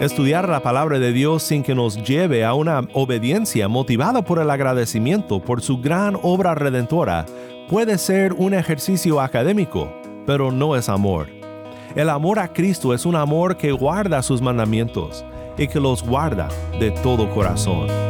Estudiar la palabra de Dios sin que nos lleve a una obediencia motivada por el agradecimiento por su gran obra redentora puede ser un ejercicio académico, pero no es amor. El amor a Cristo es un amor que guarda sus mandamientos y que los guarda de todo corazón.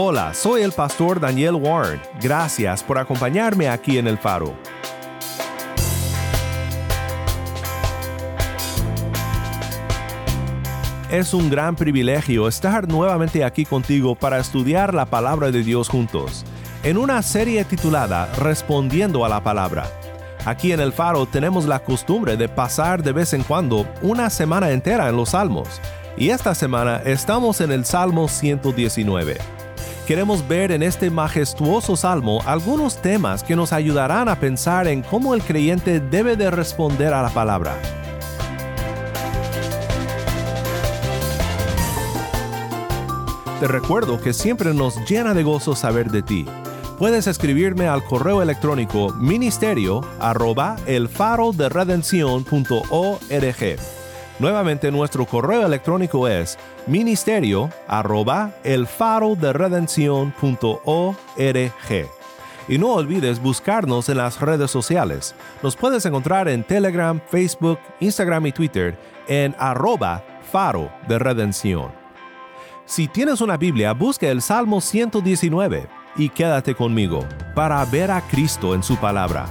Hola, soy el pastor Daniel Warren. Gracias por acompañarme aquí en el faro. Es un gran privilegio estar nuevamente aquí contigo para estudiar la palabra de Dios juntos, en una serie titulada Respondiendo a la palabra. Aquí en el faro tenemos la costumbre de pasar de vez en cuando una semana entera en los salmos, y esta semana estamos en el Salmo 119 queremos ver en este majestuoso salmo algunos temas que nos ayudarán a pensar en cómo el creyente debe de responder a la palabra. Te recuerdo que siempre nos llena de gozo saber de ti. Puedes escribirme al correo electrónico ministerio arroba el Nuevamente nuestro correo electrónico es ministerio arroba el faro de Y no olvides buscarnos en las redes sociales. Nos puedes encontrar en Telegram, Facebook, Instagram y Twitter en arroba faro de redención. Si tienes una Biblia, busca el Salmo 119 y quédate conmigo para ver a Cristo en su palabra.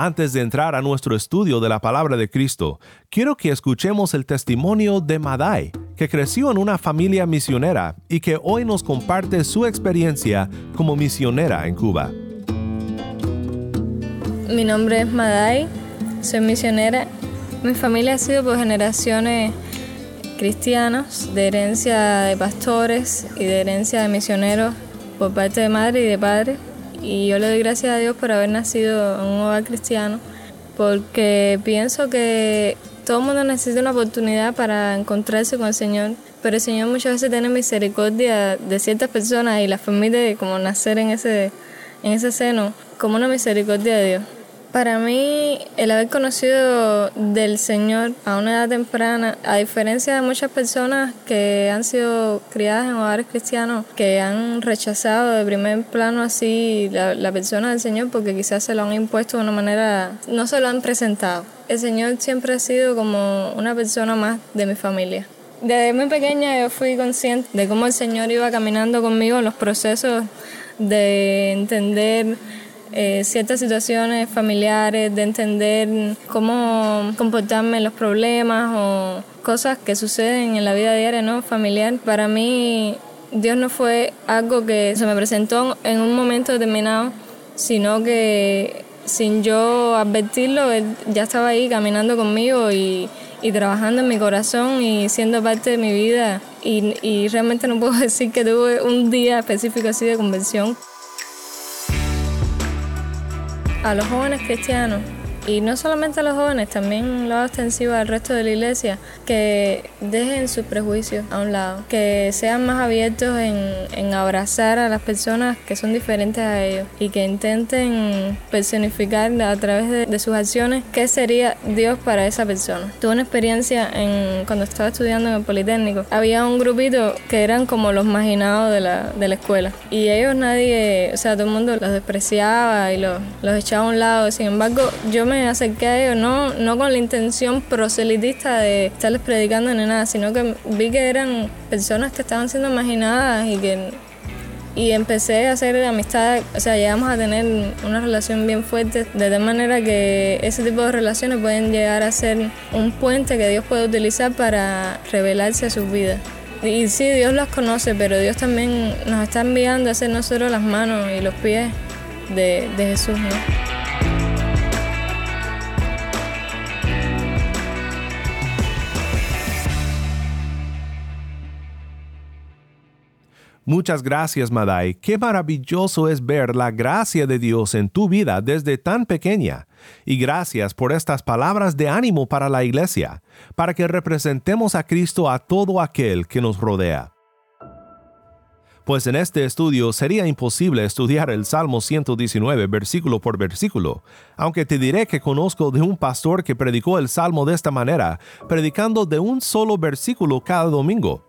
Antes de entrar a nuestro estudio de la palabra de Cristo, quiero que escuchemos el testimonio de Madai, que creció en una familia misionera y que hoy nos comparte su experiencia como misionera en Cuba. Mi nombre es Madai, soy misionera. Mi familia ha sido por generaciones cristianos, de herencia de pastores y de herencia de misioneros por parte de madre y de padre. Y yo le doy gracias a Dios por haber nacido en un hogar cristiano, porque pienso que todo el mundo necesita una oportunidad para encontrarse con el Señor, pero el Señor muchas veces tiene misericordia de ciertas personas y las permite como nacer en ese, en ese seno, como una misericordia de Dios. Para mí, el haber conocido del Señor a una edad temprana, a diferencia de muchas personas que han sido criadas en hogares cristianos, que han rechazado de primer plano así la, persona del Señor porque quizás se lo han impuesto de una manera, no se lo han presentado. El Señor siempre ha sido como una persona más de mi familia. Desde muy pequeña yo fui consciente de cómo el Señor iba caminando conmigo en los procesos de entender eh, ciertas situaciones familiares, de entender cómo comportarme en los problemas o cosas que suceden en la vida diaria, ¿no? Familiar. Para mí, Dios no fue algo que se me presentó en un momento determinado, sino que sin yo advertirlo, Él ya estaba ahí caminando conmigo y, y trabajando en mi corazón y siendo parte de mi vida. Y, y realmente no puedo decir que tuve un día específico así de conversión a los jóvenes cristianos y no solamente a los jóvenes, también lo hago extensivo al resto de la iglesia, que dejen sus prejuicios a un lado, que sean más abiertos en, en abrazar a las personas que son diferentes a ellos y que intenten personificar a través de, sus acciones qué sería Dios para esa persona. Tuve una experiencia en, cuando estaba estudiando en el Politécnico, había un grupito que eran como los marginados de la, de la escuela y ellos nadie, o sea, todo el mundo los despreciaba y los, los echaba a un lado, sin embargo yo me me acerqué a ellos, no, no con la intención proselitista de estarles predicando ni nada, sino que vi que eran personas que estaban siendo imaginadas y que y empecé a hacer amistad, o sea, llegamos a tener una relación bien fuerte, de tal manera que ese tipo de relaciones pueden llegar a ser un puente que Dios puede utilizar para revelarse a sus vidas. Y sí, Dios los conoce, pero Dios también nos está enviando a ser nosotros las manos y los pies de, de Jesús. ¿no? Muchas gracias, Madai. Qué maravilloso es ver la gracia de Dios en tu vida desde tan pequeña. Y gracias por estas palabras de ánimo para la iglesia, para que representemos a Cristo a todo aquel que nos rodea. Pues en este estudio sería imposible estudiar el Salmo 119 versículo por versículo, aunque te diré que conozco de un pastor que predicó el Salmo de esta manera, predicando de un solo versículo cada domingo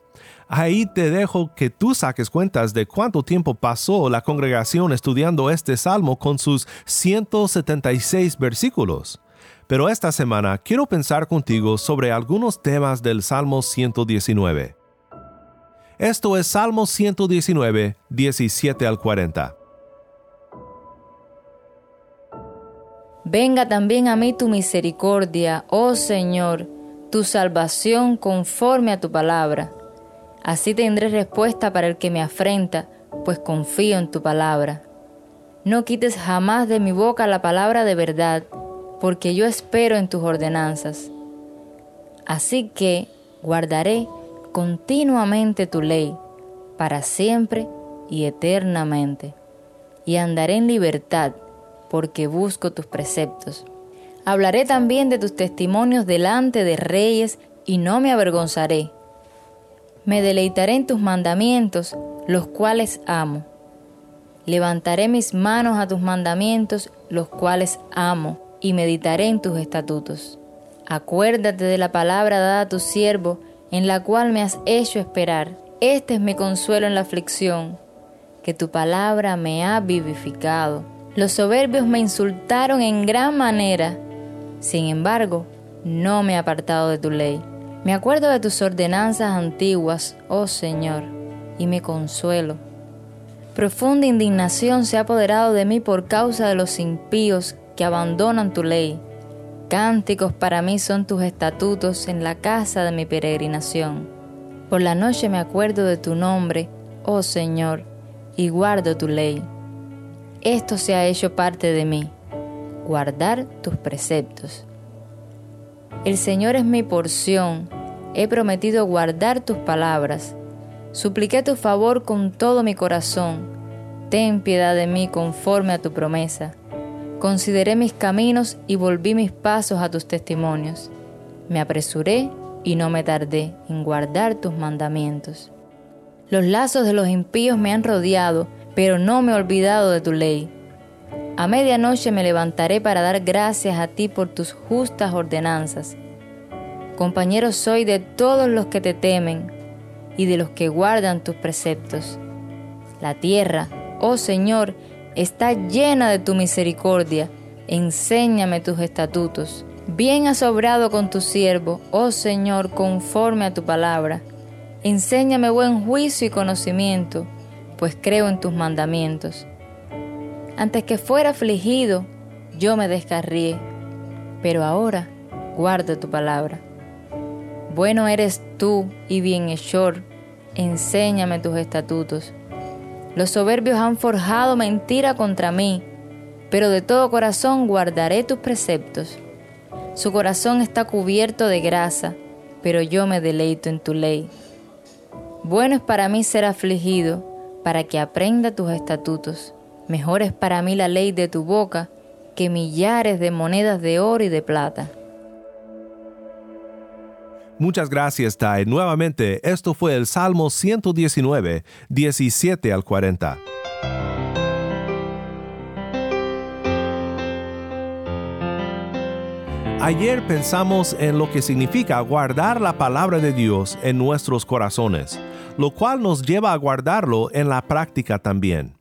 Ahí te dejo que tú saques cuentas de cuánto tiempo pasó la congregación estudiando este salmo con sus 176 versículos. Pero esta semana quiero pensar contigo sobre algunos temas del Salmo 119. Esto es Salmo 119, 17 al 40. Venga también a mí tu misericordia, oh Señor, tu salvación conforme a tu palabra Así tendré respuesta para el que me afrenta, pues confío en tu palabra. No quites jamás de mi boca la palabra de verdad, porque yo espero en tus ordenanzas. Así que guardaré continuamente tu ley, para siempre y eternamente, y andaré en libertad, porque busco tus preceptos. Hablaré también de tus testimonios delante de reyes, y no me avergonzaré me deleitaré en tus mandamientos, los cuales amo. Levantaré mis manos a tus mandamientos, los cuales amo, y meditaré en tus estatutos. Acuérdate de la palabra dada a tu siervo, en la cual me has hecho esperar. Este es mi consuelo en la aflicción, que tu palabra me ha vivificado. Los soberbios me insultaron en gran manera, sin embargo, no me he apartado de tu ley. Me acuerdo de tus ordenanzas antiguas, oh Señor, y me consuelo. Profunda indignación se ha apoderado de mí por causa de los impíos que abandonan tu ley. Cánticos para mí son tus estatutos en la casa de mi peregrinación. Por la noche me acuerdo de tu nombre, oh Señor, y guardo tu ley. Esto se ha hecho parte de mí, guardar tus preceptos. El Señor es mi porción, he prometido guardar tus palabras. Supliqué tu favor con todo mi corazón. Ten piedad de mí conforme a tu promesa. Consideré mis caminos y volví mis pasos a tus testimonios. Me apresuré y no me tardé en guardar tus mandamientos. Los lazos de los impíos me han rodeado, pero no me he olvidado de tu ley. A medianoche me levantaré para dar gracias a ti por tus justas ordenanzas. Compañero soy de todos los que te temen y de los que guardan tus preceptos. La tierra, oh Señor, está llena de tu misericordia. Enséñame tus estatutos. Bien has obrado con tu siervo, oh Señor, conforme a tu palabra. Enséñame buen juicio y conocimiento, pues creo en tus mandamientos. Antes que fuera afligido, yo me descarrié, pero ahora guardo tu palabra. Bueno eres tú y bienhechor, enséñame tus estatutos. Los soberbios han forjado mentira contra mí, pero de todo corazón guardaré tus preceptos. Su corazón está cubierto de grasa, pero yo me deleito en tu ley. Bueno es para mí ser afligido, para que aprenda tus estatutos. Mejor es para mí la ley de tu boca que millares de monedas de oro y de plata. Muchas gracias, Tai. Nuevamente, esto fue el Salmo 119, 17 al 40. Ayer pensamos en lo que significa guardar la palabra de Dios en nuestros corazones, lo cual nos lleva a guardarlo en la práctica también.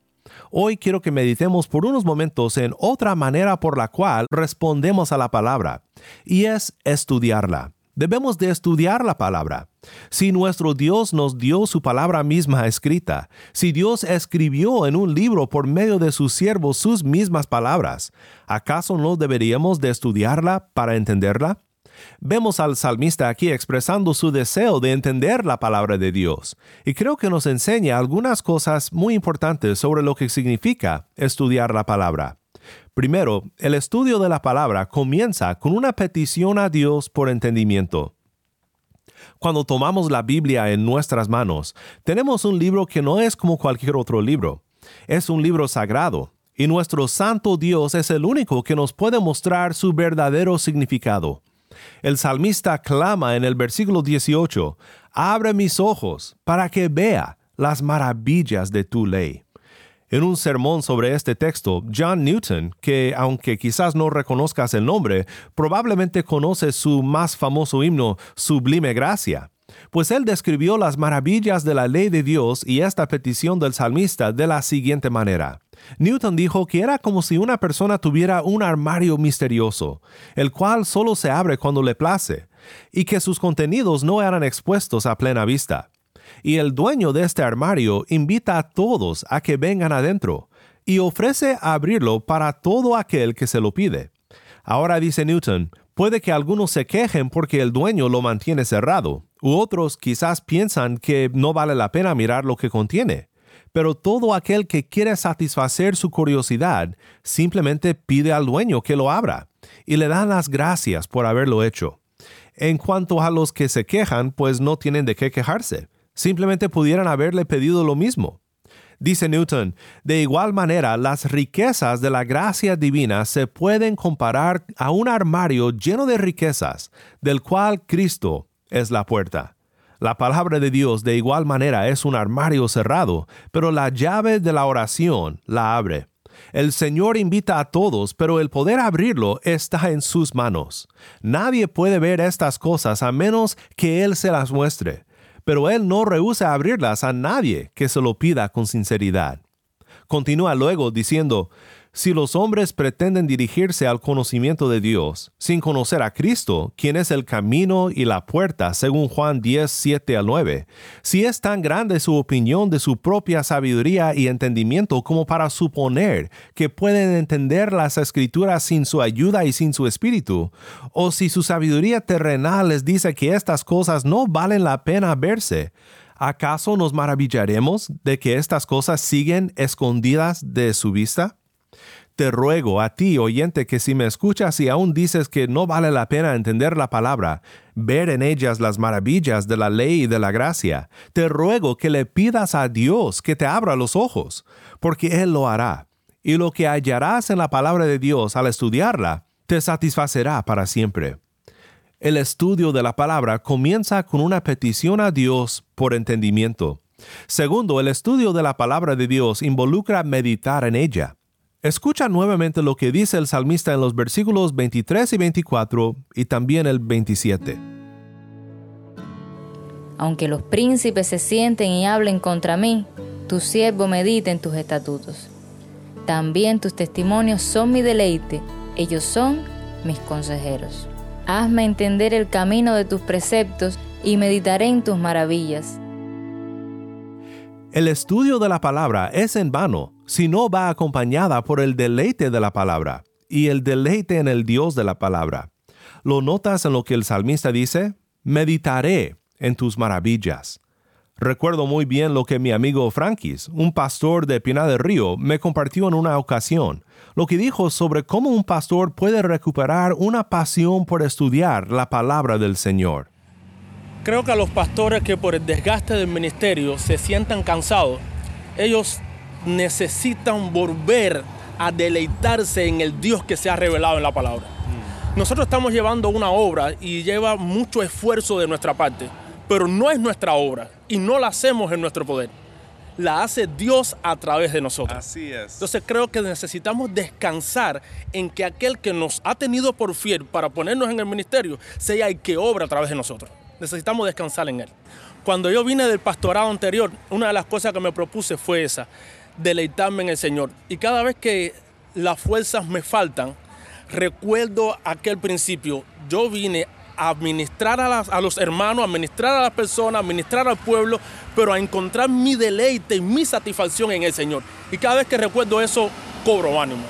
Hoy quiero que meditemos por unos momentos en otra manera por la cual respondemos a la palabra, y es estudiarla. Debemos de estudiar la palabra. Si nuestro Dios nos dio su palabra misma escrita, si Dios escribió en un libro por medio de sus siervos sus mismas palabras, ¿acaso no deberíamos de estudiarla para entenderla? Vemos al salmista aquí expresando su deseo de entender la palabra de Dios, y creo que nos enseña algunas cosas muy importantes sobre lo que significa estudiar la palabra. Primero, el estudio de la palabra comienza con una petición a Dios por entendimiento. Cuando tomamos la Biblia en nuestras manos, tenemos un libro que no es como cualquier otro libro. Es un libro sagrado, y nuestro Santo Dios es el único que nos puede mostrar su verdadero significado. El salmista clama en el versículo 18, Abre mis ojos para que vea las maravillas de tu ley. En un sermón sobre este texto, John Newton, que aunque quizás no reconozcas el nombre, probablemente conoce su más famoso himno, Sublime Gracia, pues él describió las maravillas de la ley de Dios y esta petición del salmista de la siguiente manera. Newton dijo que era como si una persona tuviera un armario misterioso, el cual solo se abre cuando le place, y que sus contenidos no eran expuestos a plena vista y el dueño de este armario invita a todos a que vengan adentro y ofrece abrirlo para todo aquel que se lo pide. Ahora dice Newton, puede que algunos se quejen porque el dueño lo mantiene cerrado, u otros quizás piensan que no vale la pena mirar lo que contiene. Pero todo aquel que quiere satisfacer su curiosidad simplemente pide al dueño que lo abra y le dan las gracias por haberlo hecho. En cuanto a los que se quejan, pues no tienen de qué quejarse simplemente pudieran haberle pedido lo mismo. Dice Newton, de igual manera las riquezas de la gracia divina se pueden comparar a un armario lleno de riquezas, del cual Cristo es la puerta. La palabra de Dios de igual manera es un armario cerrado, pero la llave de la oración la abre. El Señor invita a todos, pero el poder abrirlo está en sus manos. Nadie puede ver estas cosas a menos que Él se las muestre pero Él no rehúsa abrirlas a nadie que se lo pida con sinceridad. Continúa luego diciendo, si los hombres pretenden dirigirse al conocimiento de Dios sin conocer a Cristo, quien es el camino y la puerta, según Juan 10, 7 al 9, si es tan grande su opinión de su propia sabiduría y entendimiento como para suponer que pueden entender las escrituras sin su ayuda y sin su espíritu, o si su sabiduría terrenal les dice que estas cosas no valen la pena verse, ¿acaso nos maravillaremos de que estas cosas siguen escondidas de su vista? Te ruego a ti, oyente, que si me escuchas y aún dices que no vale la pena entender la palabra, ver en ellas las maravillas de la ley y de la gracia, te ruego que le pidas a Dios que te abra los ojos, porque Él lo hará. Y lo que hallarás en la palabra de Dios al estudiarla, te satisfacerá para siempre. El estudio de la palabra comienza con una petición a Dios por entendimiento. Segundo, el estudio de la palabra de Dios involucra meditar en ella. Escucha nuevamente lo que dice el salmista en los versículos 23 y 24 y también el 27. Aunque los príncipes se sienten y hablen contra mí, tu siervo medita en tus estatutos. También tus testimonios son mi deleite, ellos son mis consejeros. Hazme entender el camino de tus preceptos y meditaré en tus maravillas. El estudio de la palabra es en vano si no va acompañada por el deleite de la palabra y el deleite en el Dios de la palabra. ¿Lo notas en lo que el salmista dice? Meditaré en tus maravillas. Recuerdo muy bien lo que mi amigo Frankis, un pastor de Pinar del Río, me compartió en una ocasión, lo que dijo sobre cómo un pastor puede recuperar una pasión por estudiar la palabra del Señor. Creo que a los pastores que por el desgaste del ministerio se sientan cansados, ellos necesitan volver a deleitarse en el Dios que se ha revelado en la palabra. Nosotros estamos llevando una obra y lleva mucho esfuerzo de nuestra parte, pero no es nuestra obra y no la hacemos en nuestro poder. La hace Dios a través de nosotros. Así es. Entonces creo que necesitamos descansar en que aquel que nos ha tenido por fiel para ponernos en el ministerio sea el que obra a través de nosotros necesitamos descansar en Él. Cuando yo vine del pastorado anterior, una de las cosas que me propuse fue esa, deleitarme en el Señor. Y cada vez que las fuerzas me faltan, recuerdo aquel principio. Yo vine a administrar a, los hermanos, a administrar a las personas, a administrar al pueblo, pero a encontrar mi deleite y mi satisfacción en el Señor. Y cada vez que recuerdo eso, cobro ánimo.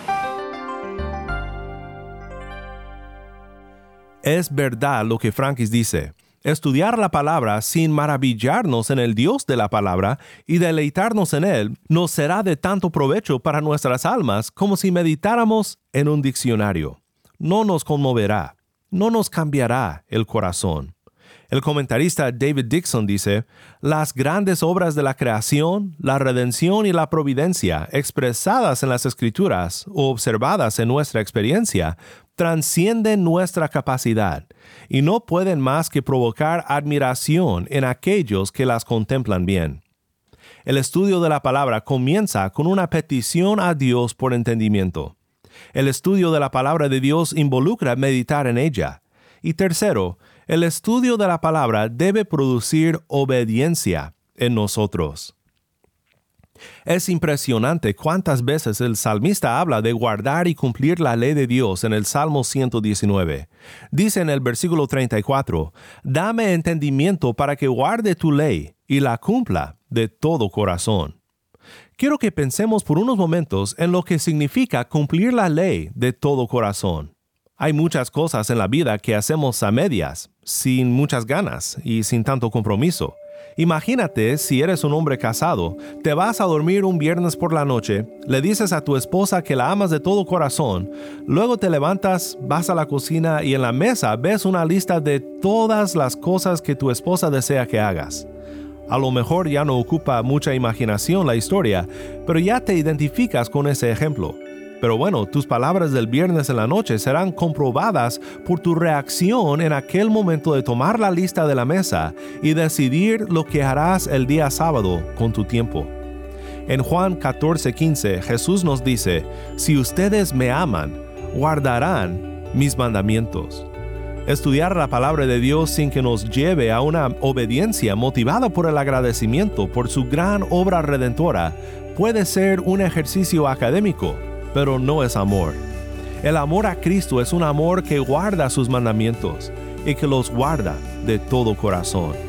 Es verdad lo que Frankis dice. Estudiar la palabra sin maravillarnos en el Dios de la palabra y deleitarnos en Él nos será de tanto provecho para nuestras almas como si meditáramos en un diccionario. No nos conmoverá, no nos cambiará el corazón. El comentarista David Dixon dice, las grandes obras de la creación, la redención y la providencia expresadas en las escrituras o observadas en nuestra experiencia transcienden nuestra capacidad y no pueden más que provocar admiración en aquellos que las contemplan bien. El estudio de la palabra comienza con una petición a Dios por entendimiento. El estudio de la palabra de Dios involucra meditar en ella. Y tercero, el estudio de la palabra debe producir obediencia en nosotros. Es impresionante cuántas veces el salmista habla de guardar y cumplir la ley de Dios en el Salmo 119. Dice en el versículo 34, Dame entendimiento para que guarde tu ley y la cumpla de todo corazón. Quiero que pensemos por unos momentos en lo que significa cumplir la ley de todo corazón. Hay muchas cosas en la vida que hacemos a medias, sin muchas ganas y sin tanto compromiso. Imagínate si eres un hombre casado, te vas a dormir un viernes por la noche, le dices a tu esposa que la amas de todo corazón, luego te levantas, vas a la cocina y en la mesa ves una lista de todas las cosas que tu esposa desea que hagas. A lo mejor ya no ocupa mucha imaginación la historia, pero ya te identificas con ese ejemplo. Pero bueno, tus palabras del viernes en la noche serán comprobadas por tu reacción en aquel momento de tomar la lista de la mesa y decidir lo que harás el día sábado con tu tiempo. En Juan 14:15 Jesús nos dice, si ustedes me aman, guardarán mis mandamientos. Estudiar la palabra de Dios sin que nos lleve a una obediencia motivada por el agradecimiento por su gran obra redentora puede ser un ejercicio académico pero no es amor. El amor a Cristo es un amor que guarda sus mandamientos y que los guarda de todo corazón.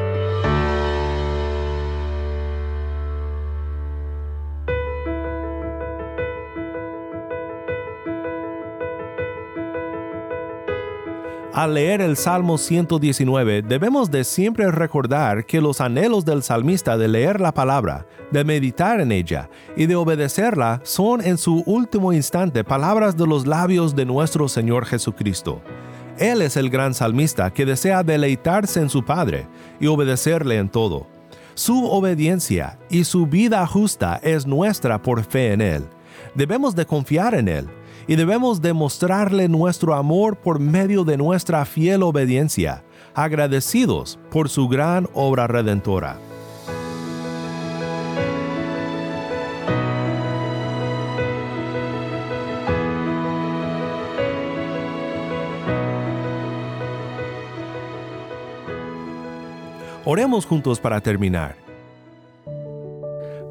Al leer el Salmo 119 debemos de siempre recordar que los anhelos del salmista de leer la palabra, de meditar en ella y de obedecerla son en su último instante palabras de los labios de nuestro Señor Jesucristo. Él es el gran salmista que desea deleitarse en su Padre y obedecerle en todo. Su obediencia y su vida justa es nuestra por fe en Él. Debemos de confiar en Él y debemos demostrarle nuestro amor por medio de nuestra fiel obediencia, agradecidos por su gran obra redentora. Oremos juntos para terminar.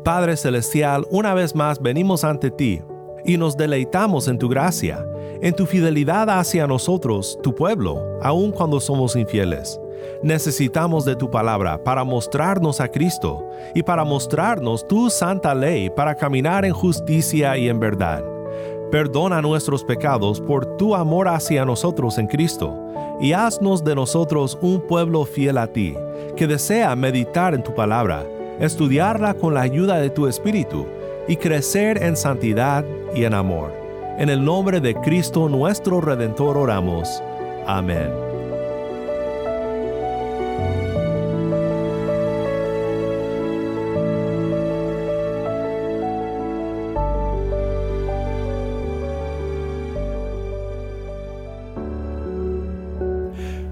Padre Celestial, una vez más venimos ante ti y nos deleitamos en tu gracia, en tu fidelidad hacia nosotros, tu pueblo, aun cuando somos infieles. Necesitamos de tu palabra para mostrarnos a Cristo y para mostrarnos tu santa ley para caminar en justicia y en verdad. Perdona nuestros pecados por tu amor hacia nosotros en Cristo y haznos de nosotros un pueblo fiel a ti, que desea meditar en tu palabra, estudiarla con la ayuda de tu Espíritu y crecer en santidad y en amor. En el nombre de Cristo nuestro Redentor oramos. Amén.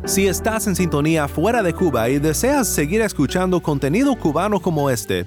Si estás en sintonía fuera de Cuba y deseas seguir escuchando contenido cubano como este,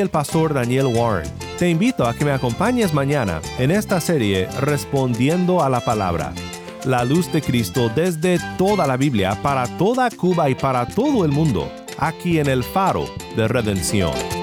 El pastor Daniel Warren. Te invito a que me acompañes mañana en esta serie Respondiendo a la Palabra. La luz de Cristo desde toda la Biblia para toda Cuba y para todo el mundo, aquí en el faro de redención.